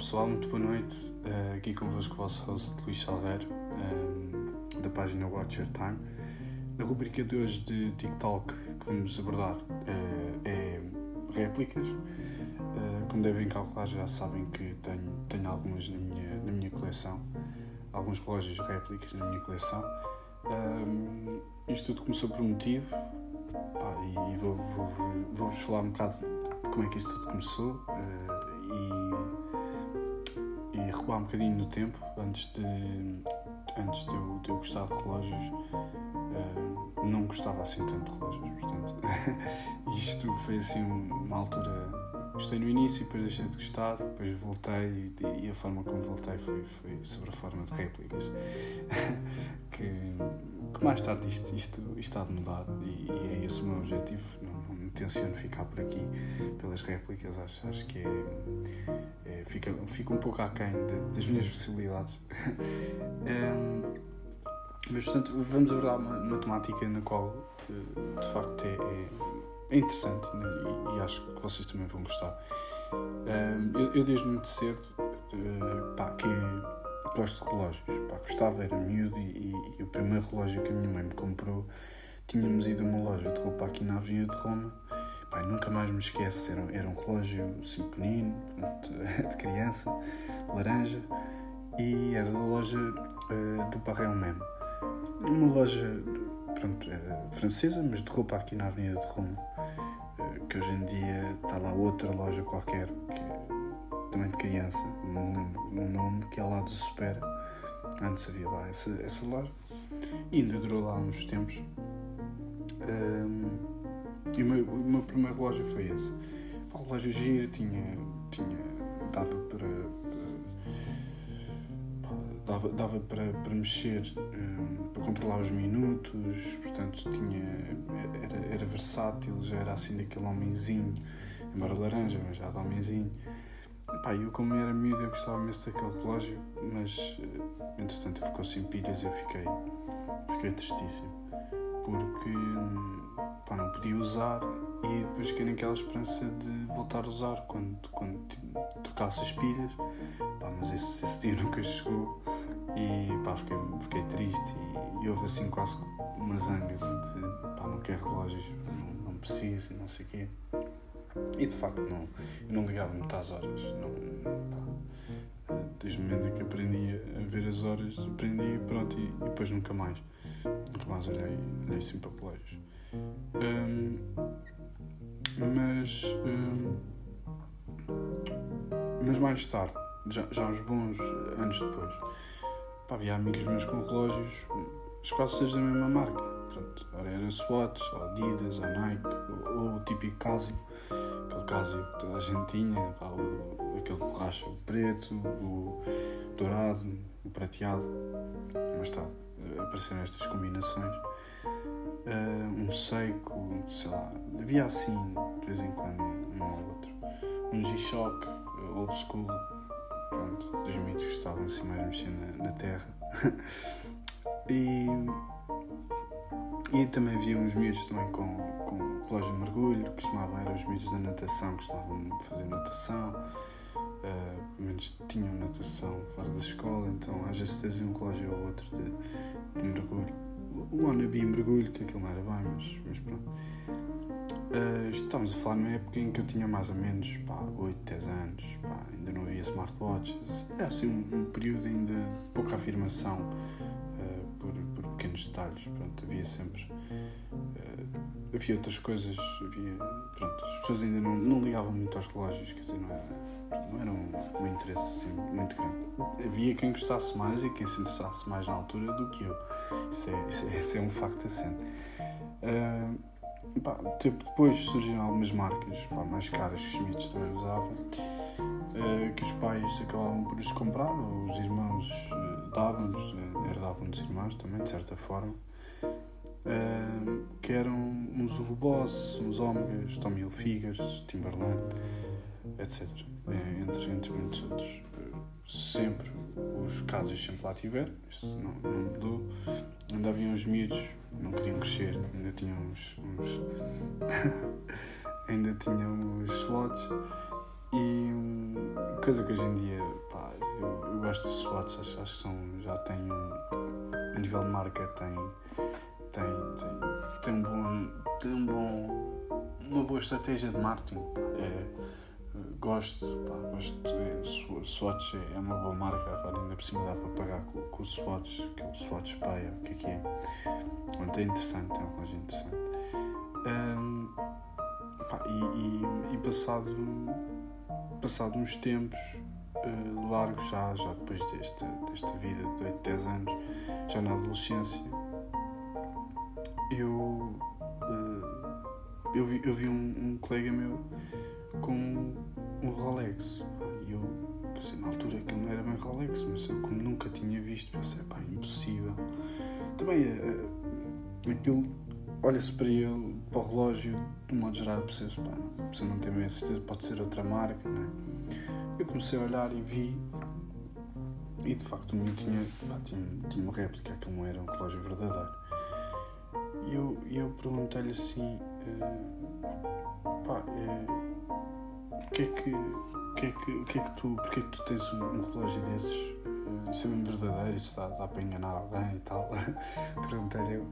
pessoal, muito boa noite. Uh, aqui convosco o vosso host Luís Salgueiro, uh, da página Watch Your Time. Na rubrica de hoje de TikTok que vamos abordar uh, é réplicas. como devem calcular, já sabem que tenho, tenho algumas na minha, na minha coleção, alguns relógios réplicas na minha coleção. isto tudo começou por um motivo pá, e vou-vos vou, vou, vou falar um bocado de como é que isto tudo começou recuar um bocadinho no tempo antes de, antes de, eu, de eu gostar de relógios. Uh, não gostava assim tanto de relógios, portanto, isto foi assim uma altura. Gostei no início e depois deixei de gostar, depois voltei e, e a forma como voltei foi, foi sobre a forma de réplicas. que, que, mais tarde isto, isto, isto há de mudar e, e é esse o meu objetivo. Tenciono ficar por aqui pelas réplicas, acho, acho que é, é fica, fica um pouco aquém de, das minhas possibilidades. um, mas, portanto, vamos abordar uma, uma temática na qual, eh, de facto, é, é, é interessante né? e, e, acho que vocês também vão gostar. Um, eu, eu, desde muito cedo, uh, pá, que gosto de relógios. Pá, gostava, era miúdo e, e, e, o primeiro relógio que a minha mãe me comprou tínhamos ido a uma loja de roupa aqui na Avenida de Roma. Pai, nunca mais me esqueço, era, era um relógio assim de criança, laranja, e era da loja uh, do Parreão mesmo. Uma loja, pronto, francesa, mas de roupa aqui na Avenida de Roma, uh, que hoje em dia está lá outra loja qualquer, que é também de criança, não lembro o nome, que é lá do Supera. Antes havia lá essa, essa loja. E ainda durou lá uns tempos. E o meu, o meu, primeiro relógio foi esse. O relógio giro tinha, tinha, dava para, dava, dava para, para mexer, um, para controlar os minutos, portanto tinha, era, era versátil, já era assim daquele homenzinho, embora laranja, mas já de homenzinho. Pá, eu como era miúdo eu gostava imenso daquele relógio, mas eh, entretanto ficou sem pilhas e eu fiquei, fiquei tristíssimo porque pá, não podia usar e depois fiquei naquela esperança de voltar a usar quando, quando trocasse as pilhas. Pá, mas esse, esse dia nunca chegou e pá, fiquei, fiquei triste e, e houve assim quase uma zanga de pá, não quero relógios, não, não preciso e não sei o quê. E de facto não, eu não ligava muito às horas. Não, pá, desde o momento em que aprendi a ver as horas, aprendi pronto, e, e depois nunca mais. Nunca mais olhei, olhei assim para relógios. Um, mas, um, mas mais tarde, já, já uns bons anos depois, pá, havia amigos meus com relógios, os quase todos da mesma marca. Pronto, era Swatch, ou Adidas, ou Nike, ou, ou o típico Casio, aquele Casio que toda a gente tinha, pá, o, aquele borracha preto, o dourado, o prateado. Mais tarde apareceram estas combinações. Uh, um seco, sei lá, havia assim de vez em quando um ou outro. Um G-Shock, old school, pronto, dos mitos que estavam assim mais mexendo na, na terra. e, e também havia uns miúdos também com, com relógio de mergulho, que costumavam, eram os miúdos da natação, que costumavam fazer natação. Uh, pelo menos tinham natação fora da escola, então às vezes trazia um relógio ou outro de, de mergulho. O wannabe mergulho, que aquilo não era bem, mas, mas pronto. Uh, estamos a falar numa época em que eu tinha mais ou menos pá, 8, 10 anos, pá, ainda não havia smartwatches, era assim um, um período ainda de pouca afirmação uh, por, por, pequenos detalhes, pronto, havia sempre. Uh, havia outras coisas, havia. Pronto, as pessoas ainda não, não ligavam muito aos relógios, quer dizer, não era não era um, um interesse assim, muito grande. Havia quem gostasse mais e quem se interessasse mais na altura do que eu. Isso é, isso é, isso é um facto assente. Uh, pá, depois surgiram algumas marcas pá, mais caras que os miúdos também usavam, uh, que os pais acabavam por os comprar, os irmãos uh, davam-nos, uh, herdavam dos irmãos também, de certa forma. Que eram uns Hugo Boss, uns Omegas, Tommy Hilfigers, Timberland, etc. É, entre, entre muitos outros. Sempre os casos sempre lá tiveram, isso não, não mudou. Ainda havia uns miúdos, não queriam crescer, ainda tinham uns. ainda tinham os slots e coisa que hoje em dia gosto de Swatch, acho, acho que são, já tem um, a nível de marca tem, tem, tem, tem um bom, tem um bom, uma boa estratégia de marketing. É, gosto, pá, gosto de Swatch é uma boa marca, agora ainda por cima dá para pagar com, com o Swatch, que é o Swatch Pay, o que é que é. É interessante, é uma coisa interessante. Um, pá, e, e, e, passado, passado uns tempos uh, largos, já, já depois desta, desta vida de 8, 10 anos, já na adolescência, eu, uh, eu vi, eu vi um, um colega meu com um Rolex. E eu, na altura que não era bem Rolex, mas eu, como nunca tinha visto, pensei, pá, impossível. Também uh, aquilo, olha-se para ele, para o relógio, de modo geral, percebes, pá, você não tem bem a certeza, pode ser outra marca, é? Eu comecei a olhar e vi, e de facto o meu tinha, tinha, tinha uma réplica, aquilo não era um relógio verdadeiro. E eu, eu perguntei-lhe assim, uh, pá, uh, o que é que, o que, é que, o que, é que tu, porque é que tu tens um, um relógio desses? Uh, isso é mesmo verdadeiro, isso dá, dá para enganar alguém e tal. Perguntei-lhe eu,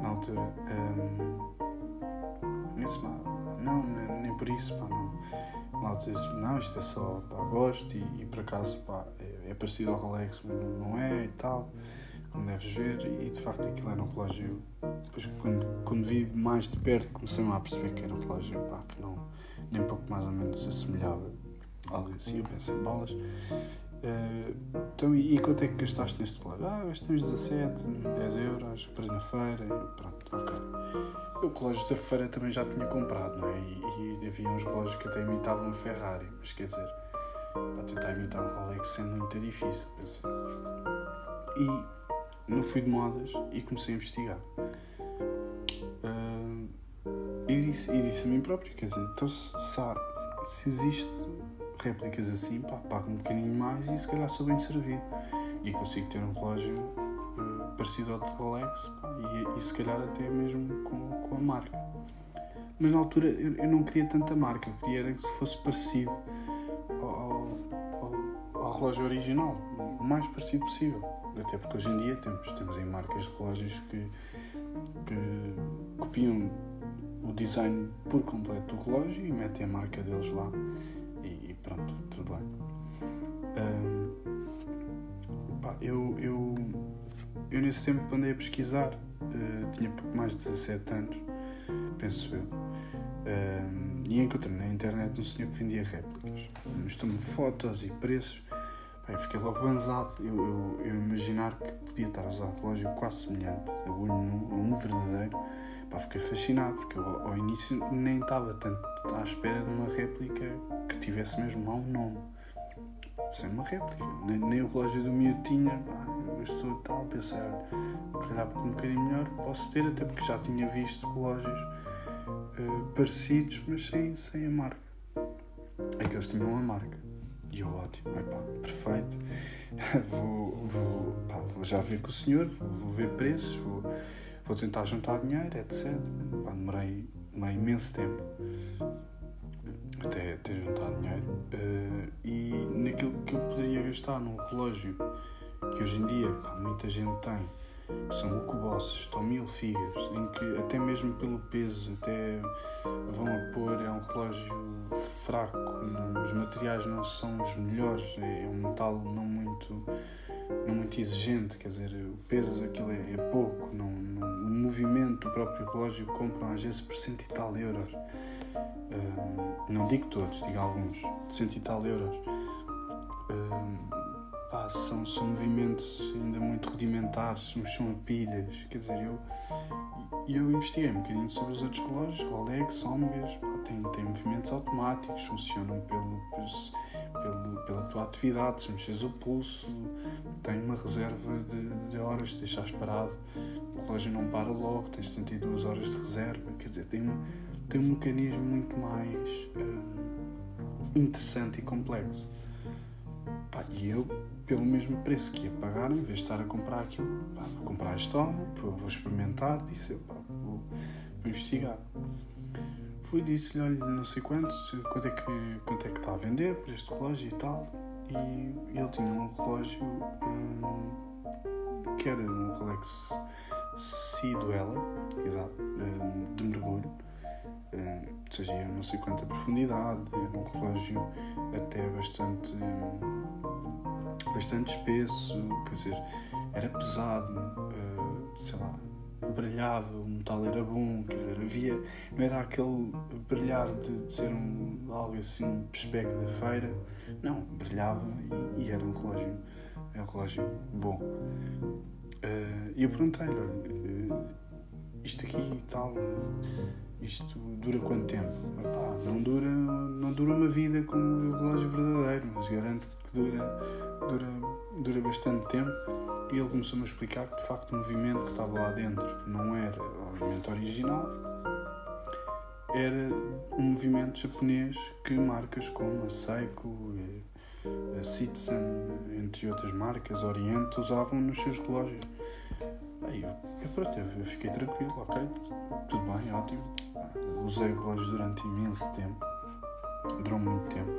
na altura. Um, disse, não, nem, nem por isso, pá, não. Malta disse, não, isto é só pá, gosto e, e por acaso pá, é, é, parecido ao Rolex, mas não, não é e tal, como deves ver, e de facto aquilo era um relógio. Depois, quando, quando vi mais de perto, comecei-me a perceber que era um relógio pá, que não nem pouco mais ou menos assemelhava algo assim, eu penso em balas. Uh, então, e, e, quanto é que gastaste neste relógio? Ah, gastamos 17, 10 euros, para na feira, e pronto, ok. Eu, o relógio da feira também já tinha comprado, não é? E, e havia uns relógios que até imitavam um Ferrari, mas quer dizer, para tentar imitar um Rolex sendo muito difícil, pensei. E não fui de modas e comecei a investigar. E disse, e disse a mim próprio, quer dizer, então se, se existe réplicas assim, pá, pago um bocadinho mais e se calhar sou bem servido. E consigo ter um relógio uh, parecido ao de Rolex pá, e, e, se calhar até mesmo com, com a marca. Mas na altura eu, eu não queria tanta marca, eu queria que fosse parecido ao, ao, ao, relógio original, o mais parecido possível. Até porque hoje em dia temos, temos em marcas de relógios que, que copiam o design por completo do relógio e metem a marca deles lá e, e pronto, tudo bem. Um, pá, eu, eu, eu nesse tempo andei a pesquisar, uh, tinha pouco mais de 17 anos, penso eu, um, e encontrei na internet um senhor que vendia réplicas. Mostrou-me fotos e preços. Eu fiquei logo banzado. Eu, eu, eu imaginar que podia estar a usar um relógio quase semelhante a um, verdadeiro Pá, fiquei fascinado, porque eu ao início nem estava tanto à espera de uma réplica que tivesse mesmo lá um nome. Sem uma réplica. Nem, nem, o relógio do miúdo tinha. Pá, eu estou tal a pensar, calhar um bocadinho melhor posso ter, até porque já tinha visto relógios uh, parecidos, mas sem, sem a marca. É que eles tinham a marca. E eu, ótimo, perfeito. vou, vou, pá, vou já ver com o senhor, vou, vou ver preços, vou vou tentar juntar dinheiro, etc. Pá, demorei, demorei imenso tempo até, até juntar dinheiro. Uh, e naquilo que eu poderia gastar num relógio que hoje em dia pá, muita gente tem, são cubosses, estão mil figas, em que até mesmo pelo peso até vão a pôr, é um relógio fraco, não, os materiais não são os melhores, é, é um metal não muito não muito exigente, quer dizer, o peso daquilo é, é pouco, não, não, o movimento do próprio relógio compram às vezes por cento e tal euros. Um, não digo todos, digo alguns, de cento e tal euros. Um, pá, são, são movimentos ainda muito rudimentares, uns são pilhas, quer dizer, eu, eu investiguei um bocadinho sobre os outros relógios, Rolex, tem, tem movimentos automáticos, funcionam pelo, pelo pela tua atividade, se mexes o pulso, tem uma reserva de, de horas, se deixares parado, o relógio não para logo, tem 72 horas de reserva, quer dizer, tem, tem um mecanismo muito mais hum, interessante e complexo. Pá, e eu, pelo mesmo preço que ia pagar, em vez de estar a comprar aquilo, pá, vou comprar este vou experimentar, disse eu, pá, vou, vou investigar fui disse-lhe, olha, não sei quantos, quanto é, que, quanto é que está a vender por este relógio e tal. e ele tinha um relógio um, que era um Rolex Ciduela, exato, um, de mergulho, um, ou seja, não sei quanta profundidade, era um relógio até bastante, bastante espesso, quer dizer, era pesado, uh, sei lá, brilhava, o metal era bom, quer dizer, havia, não era aquele brilhar de, de ser um, algo assim, pespeco da feira, não, brilhava e, e, era um relógio, é um relógio bom. Uh, e eu perguntei-lhe, uh, isto aqui e tal, isto dura quanto tempo? Epá, não dura, não dura uma vida como o relógio verdadeiro, mas garanto que dura, dura, dura bastante tempo e ele começou-me a explicar que de facto o movimento que estava lá dentro não era o movimento original, era um movimento japonês que marcas como a Seiko, a Citizen, entre outras marcas, Oriente, usavam nos seus relógios. Aí eu, eu, pronto, eu fiquei tranquilo, ok, tudo bem, ótimo. Usei o relógio durante imenso tempo, durou muito tempo.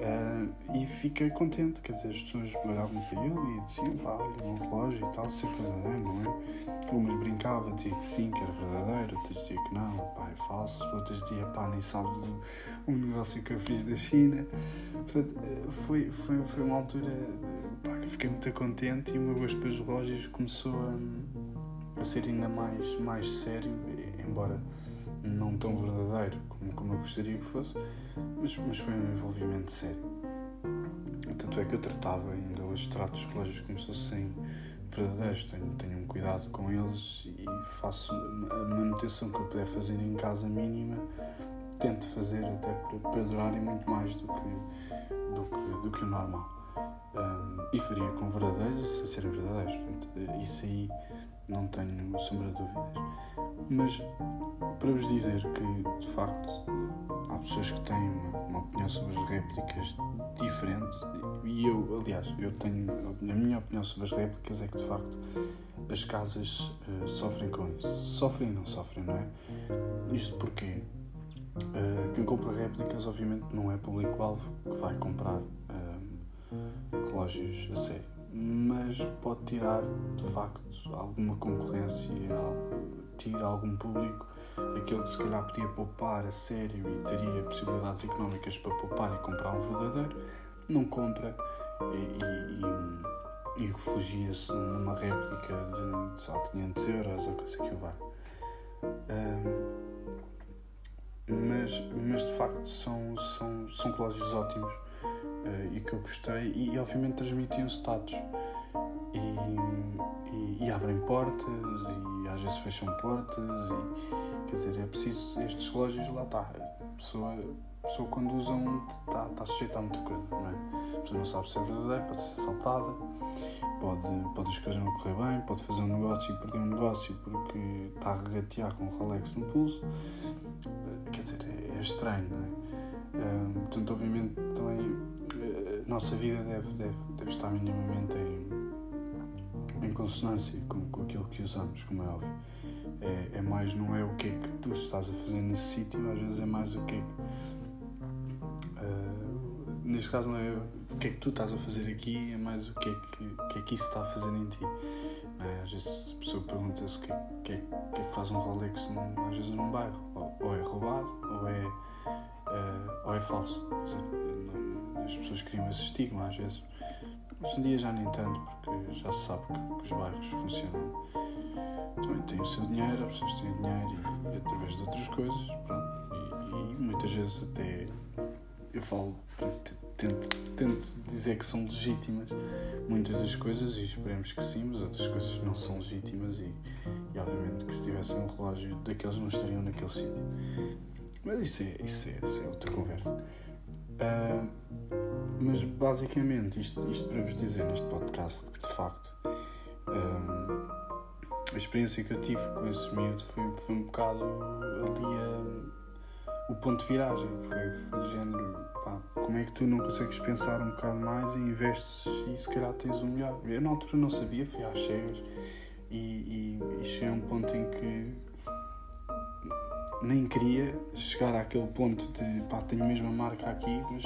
Uh, e fiquei contente, quer dizer, as pessoas olhavam para ele e diziam, pá, olha, um relógio e tal, sempre verdadeiro, não é? Umas brincavam, diziam que sim, que era verdadeiro, outras diziam que não, pá, é falso, outras diziam, pá, nem sabes do um negócio que eu fiz da China. Portanto, foi, foi, foi uma altura pá, que fiquei muito contente e o meu gosto pelos relógios começou a, a ser ainda mais, mais sério, embora não tão verdadeiro como, gostaria que fosse, mas, mas foi um envolvimento sério. Tanto é que eu tratava, ainda hoje trato os relógios como se fossem verdadeiros, tenho, tenho um cuidado com eles e faço a manutenção que eu puder fazer em casa mínima, tento fazer até para, para durarem muito mais do que, do que, do que o normal. Um, e faria com verdadeiros se serem verdadeiros. Portanto, isso aí não tenho sombra de dúvidas. Mas para vos dizer que, de facto, há pessoas que têm uma, opinião sobre as réplicas diferente, e eu, aliás, eu tenho a minha opinião sobre as réplicas é que, de facto, as casas uh, sofrem com isso. Sofrem e não sofrem, não é? Isto porque uh, quem compra réplicas, obviamente, não é público-alvo que vai comprar uh, relógios a sério mas pode tirar de facto alguma concorrência, tira algum público, aquele que se calhar podia poupar a sério e teria possibilidades económicas para poupar e comprar um verdadeiro, não compra e, e, e refugia-se numa réplica de, de só 500 euros ou coisa que o vá. Um, mas, mas de facto são, são, são relógios ótimos uh, e que eu gostei e, e obviamente transmitiam status e, e, e, abrem portas e às vezes fecham portas e quer dizer é preciso estes relógios lá está a pessoa, a pessoa quando usam está, está sujeita a muita coisa não é? a pessoa não sabe se é verdadeiro pode ser assaltada pode, pode as coisas não correr bem pode fazer um negócio e perder um negócio porque está a regatear com um Rolex no pulso quer dizer é, é estranho não é? Um, portanto, obviamente, também nossa vida deve, deve, deve estar minimamente em, em consonância com, com aquilo que usamos, como é óbvio. É, é, mais, não é o que é que tu estás a fazer nesse sítio, às vezes é mais o que é que. Uh, neste caso, não é o que é que tu estás a fazer aqui, é mais o que é que, que, é que isso está a fazer em ti. É? Às vezes a pessoa pergunta-se o que é, que, é, que é que faz um Rolex num, às vezes num bairro. Ou, ou é roubado, ou é uh, ou é falso. Dizer, as pessoas criam esse estigma às vezes. Hoje em dia já nem tanto, porque já se sabe que, que os bairros funcionam. Também têm o seu dinheiro, as pessoas têm dinheiro e, e através de outras coisas, pronto. E, e, muitas vezes até eu falo, tento, tento dizer que são legítimas muitas das coisas e esperemos que sim, mas outras coisas não são legítimas e, e obviamente que se tivessem um relógio daqueles não estariam naquele sítio. Mas isso é, isso é, isso é outra conversa. Mas basicamente, isto, isto para vos dizer neste podcast que de facto a experiência que eu tive com esse miúdo foi, foi um bocado ali o ponto de viragem. Foi, foi género, pá, como é que tu não consegues pensar um bocado mais e investes e se calhar tens o melhor? Eu na altura não sabia, fui às cegas e, e, e cheguei a um ponto em que nem queria chegar àquele ponto de pá, tenho mesmo a marca aqui, mas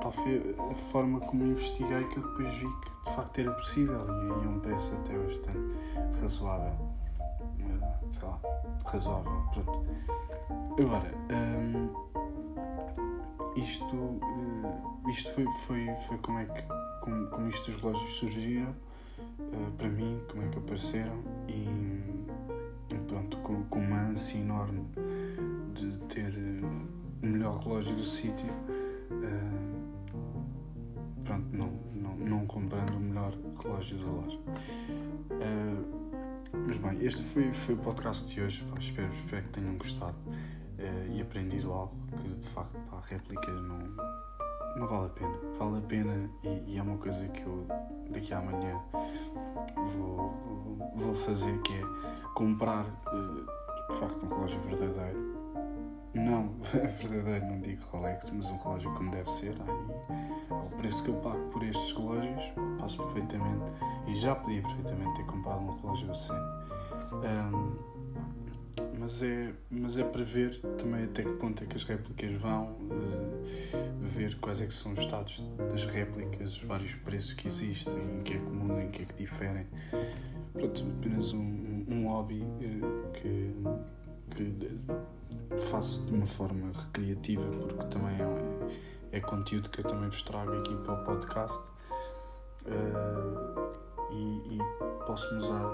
tal foi a forma como investiguei que eu depois vi que de facto era possível e, e é um preço até bastante razoável. Sei lá, razoável. Pronto. Agora, hum, isto, uh, isto foi, foi, foi como é que como, como isto relógios surgiram uh, para mim, como é que apareceram e, e pronto, com, com uma ânsia enorme de ter o melhor relógio do sítio. Uh, pronto, não, não, não comprando o melhor relógio da loja. Uh, mas bem, este foi, foi o podcast de hoje. Pá, espero, espero que tenham gostado uh, e aprendido algo que de facto pá, réplicas não, não vale a pena. Vale a pena e, e, é uma coisa que eu daqui a amanhã vou, vou fazer que é comprar uh, de facto um relógio verdadeiro. Não verdadeiro, não digo Rolex, mas um relógio como deve ser. Aí, ao preço que eu pago por estes relógios, passo perfeitamente e já podia perfeitamente ter comprado um relógio assim. Um, mas é, mas é para ver também até que ponto é que as réplicas vão, uh, ver quais é que são os estados das réplicas, os vários preços que existem, em que é mudam, em que é que diferem. Pronto, apenas um, um hobby uh, que, que faço de uma forma recreativa, porque também é, é conteúdo que eu também vos trago aqui para o podcast. Uh, e, e posso usar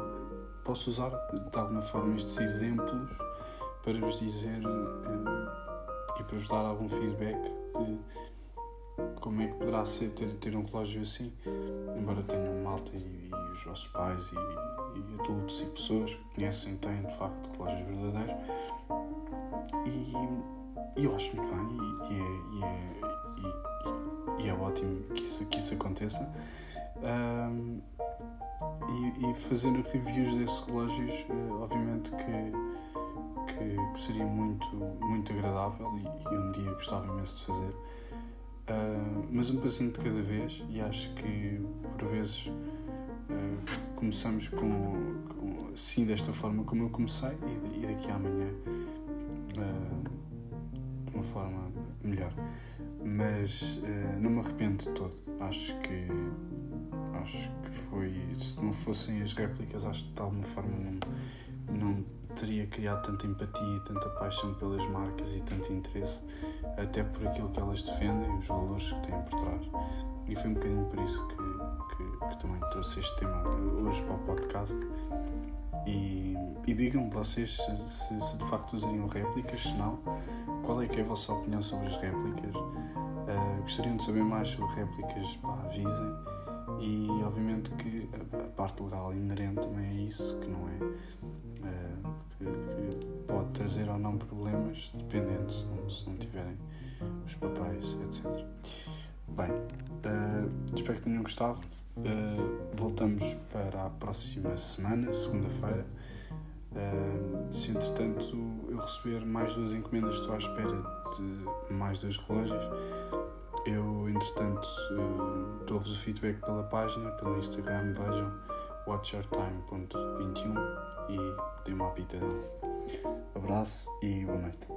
posso usar de alguma forma estes exemplos para vos dizer eh, e para vos dar algum feedback de como é que poderá ser ter, ter um relógio assim, embora tenham malta e, e os vossos pais e, e, adultos e pessoas que conhecem têm de facto relógios verdadeiros e, e eu acho muito bem e, é, e, é, é, ótimo que isso, que isso aconteça. Um, e, e fazendo reviews desses relógios, uh, obviamente que, que, que, seria muito, muito agradável e, e, um dia gostava imenso de fazer. Uh, mas um passinho de cada vez, e acho que por vezes uh, começamos com, com, assim desta forma como eu comecei, e, e daqui a amanhã de uma forma melhor. Mas não me arrependo de todo. Acho que acho que foi. Se não fossem as réplicas, acho que de alguma forma não, não teria criado tanta empatia, tanta paixão pelas marcas e tanto interesse, até por aquilo que elas defendem, os valores que têm por trás. E foi um bocadinho por isso que, que, que também trouxe este tema hoje para o podcast. E, e digam-me vocês se, se, se, de facto usariam réplicas, se não, qual é que é a vossa opinião sobre as réplicas? Uh, gostariam de saber mais sobre réplicas? Pá, avisem e obviamente que a parte legal inerente também é isso, que não é uh, que, que, pode trazer ou não problemas, dependendo se não, se não tiverem os papéis, etc. Bem, uh, espero que tenham gostado. Uh, voltamos para a próxima semana, segunda-feira. se entretanto eu receber mais duas encomendas, estou à espera de mais dois relógios eu, entretanto, uh, dou-vos o feedback pela página, pelo Instagram, vejam watchyourtime.21 e dê uma pitadão. Abraço e boa noite.